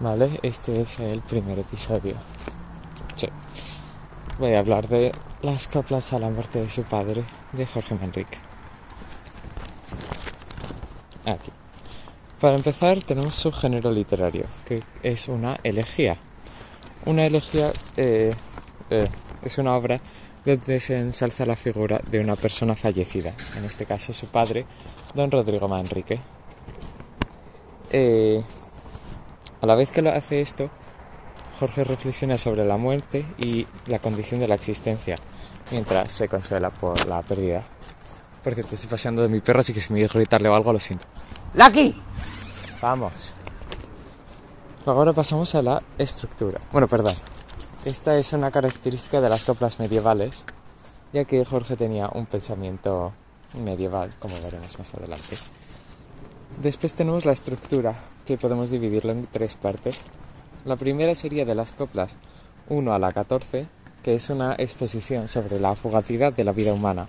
Vale, este es el primer episodio. Voy a hablar de las coplas a la muerte de su padre, de Jorge Manrique. Aquí. Para empezar, tenemos su género literario, que es una elegía. Una elegía eh, eh, es una obra donde se ensalza la figura de una persona fallecida, en este caso su padre, don Rodrigo Manrique. Eh, a la vez que lo hace esto, Jorge reflexiona sobre la muerte y la condición de la existencia, mientras se consuela por la pérdida. Por cierto, estoy paseando de mi perro, así que si me a gritarle o algo, lo siento. ¡Lucky! Vamos. Ahora pasamos a la estructura. Bueno, perdón. Esta es una característica de las coplas medievales, ya que Jorge tenía un pensamiento medieval, como veremos más adelante. Después tenemos la estructura, que podemos dividirlo en tres partes. La primera sería de las coplas 1 a la 14, que es una exposición sobre la fugacidad de la vida humana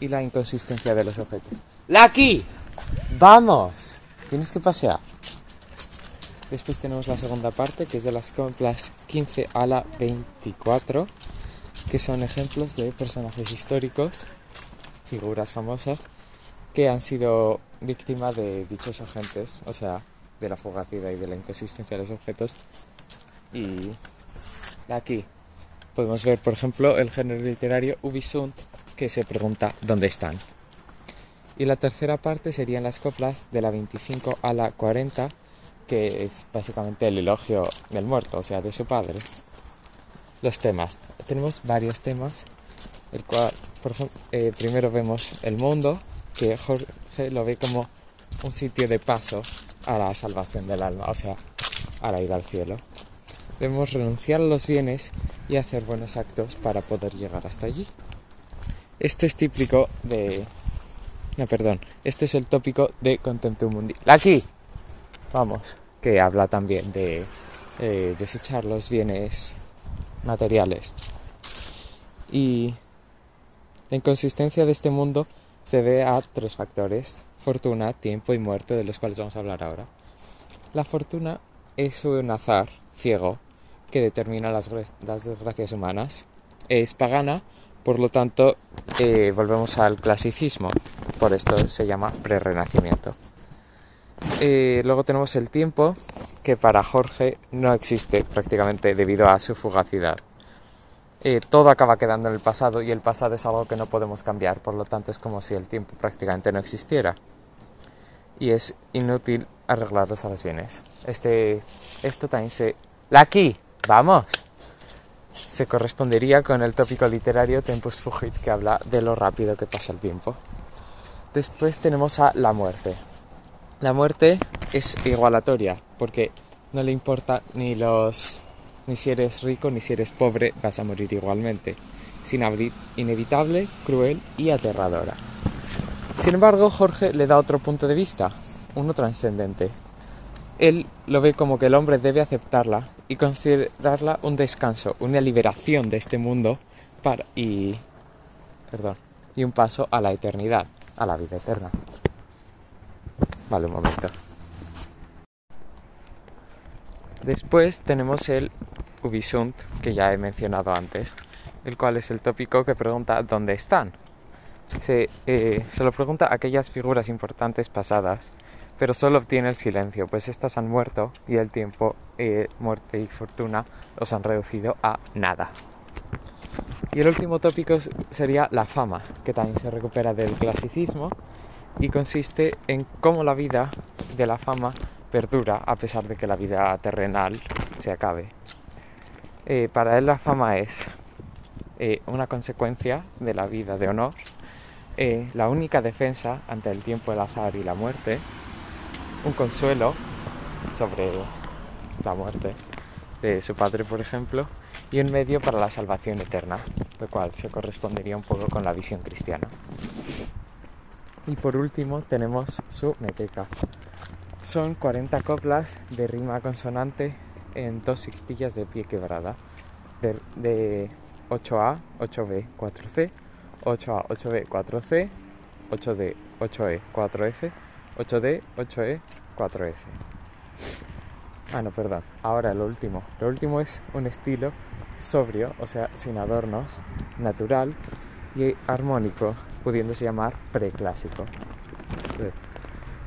y la inconsistencia de los objetos. ¡Lucky! ¡Vamos! Tienes que pasear. Después tenemos la segunda parte, que es de las coplas 15 a la 24, que son ejemplos de personajes históricos, figuras famosas, que han sido víctimas de dichos agentes, o sea, de la fugacidad y de la inconsistencia de los objetos. Y aquí podemos ver, por ejemplo, el género literario Ubisunt, que se pregunta dónde están. Y la tercera parte serían las coplas de la 25 a la 40, que es básicamente el elogio del muerto, o sea, de su padre. Los temas. Tenemos varios temas, el cual, por ejemplo, eh, primero vemos el mundo, que Jorge lo ve como un sitio de paso a la salvación del alma, o sea, a la ida al cielo. Debemos renunciar a los bienes y hacer buenos actos para poder llegar hasta allí. Esto es típico de... No, perdón. Este es el tópico de Contemptum Mundi. ¡Aquí! Vamos. Que habla también de eh, desechar los bienes materiales. Y la inconsistencia de este mundo se ve a tres factores, fortuna, tiempo y muerte, de los cuales vamos a hablar ahora. La fortuna es un azar ciego que determina las, desgracias humanas. Es pagana, por lo tanto, eh, volvemos al clasicismo, por esto se llama prerrenacimiento. Eh, luego tenemos el tiempo, que para Jorge no existe prácticamente debido a su fugacidad. Eh, todo acaba quedando en el pasado y el pasado es algo que no podemos cambiar, por lo tanto es como si el tiempo prácticamente no existiera. Y es inútil arreglarlos a los bienes. Este, esto también se... ¡Lucky! ¡Vamos! Se correspondería con el tópico literario Tempus Fugit que habla de lo rápido que pasa el tiempo. Después tenemos a la muerte. La muerte es igualatoria porque no le importa ni los ni si eres rico ni si eres pobre vas a morir igualmente. Es inevitable, cruel y aterradora. Sin embargo, Jorge le da otro punto de vista, uno trascendente. Él lo ve como que el hombre debe aceptarla y considerarla un descanso, una liberación de este mundo para, y un paso a la eternidad, a la vida eterna. Vale, un momento. Después tenemos el Ubisunt, que ya he mencionado antes, el cual es el tópico que pregunta ¿dónde están? Se, eh, se lo pregunta a aquellas figuras importantes pasadas, pero solo obtiene el silencio, pues estas han muerto y el tiempo, eh, muerte y fortuna los han reducido a nada. Y el último tópico sería la fama, que también se recupera del clasicismo y consiste en cómo la vida de la fama perdura a pesar de que la vida terrenal se acabe. Eh, para él la fama es eh, una consecuencia de la vida de honor, eh, la única defensa ante el tiempo, el azar y la muerte, un consuelo sobre la muerte de su padre, por ejemplo, y un medio para la salvación eterna, lo cual se correspondería un poco con la visión cristiana. Y por último tenemos su meteca. Son 40 coplas de rima consonante en dos sextillas de pie quebrada de, 8A, 8B, 4C, 8A, 8B, 4C, 8D, 8E, 4F, 8D, 8E, 4F. Ah, no, perdón. Ahora lo último. Lo último es un estilo sobrio, o sea, sin adornos, natural y armónico, pudiéndose llamar preclásico.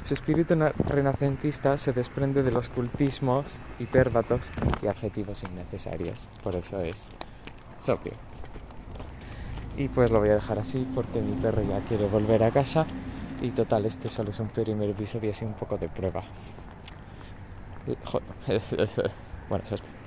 Su espíritu renacentista se desprende de los cultismos hipérbatos y adjetivos innecesarios, por eso es sobrio. Y pues lo voy a dejar así porque mi perro ya quiere volver a casa y total, este solo es un primer episodio así un poco de prueba. Buena suerte.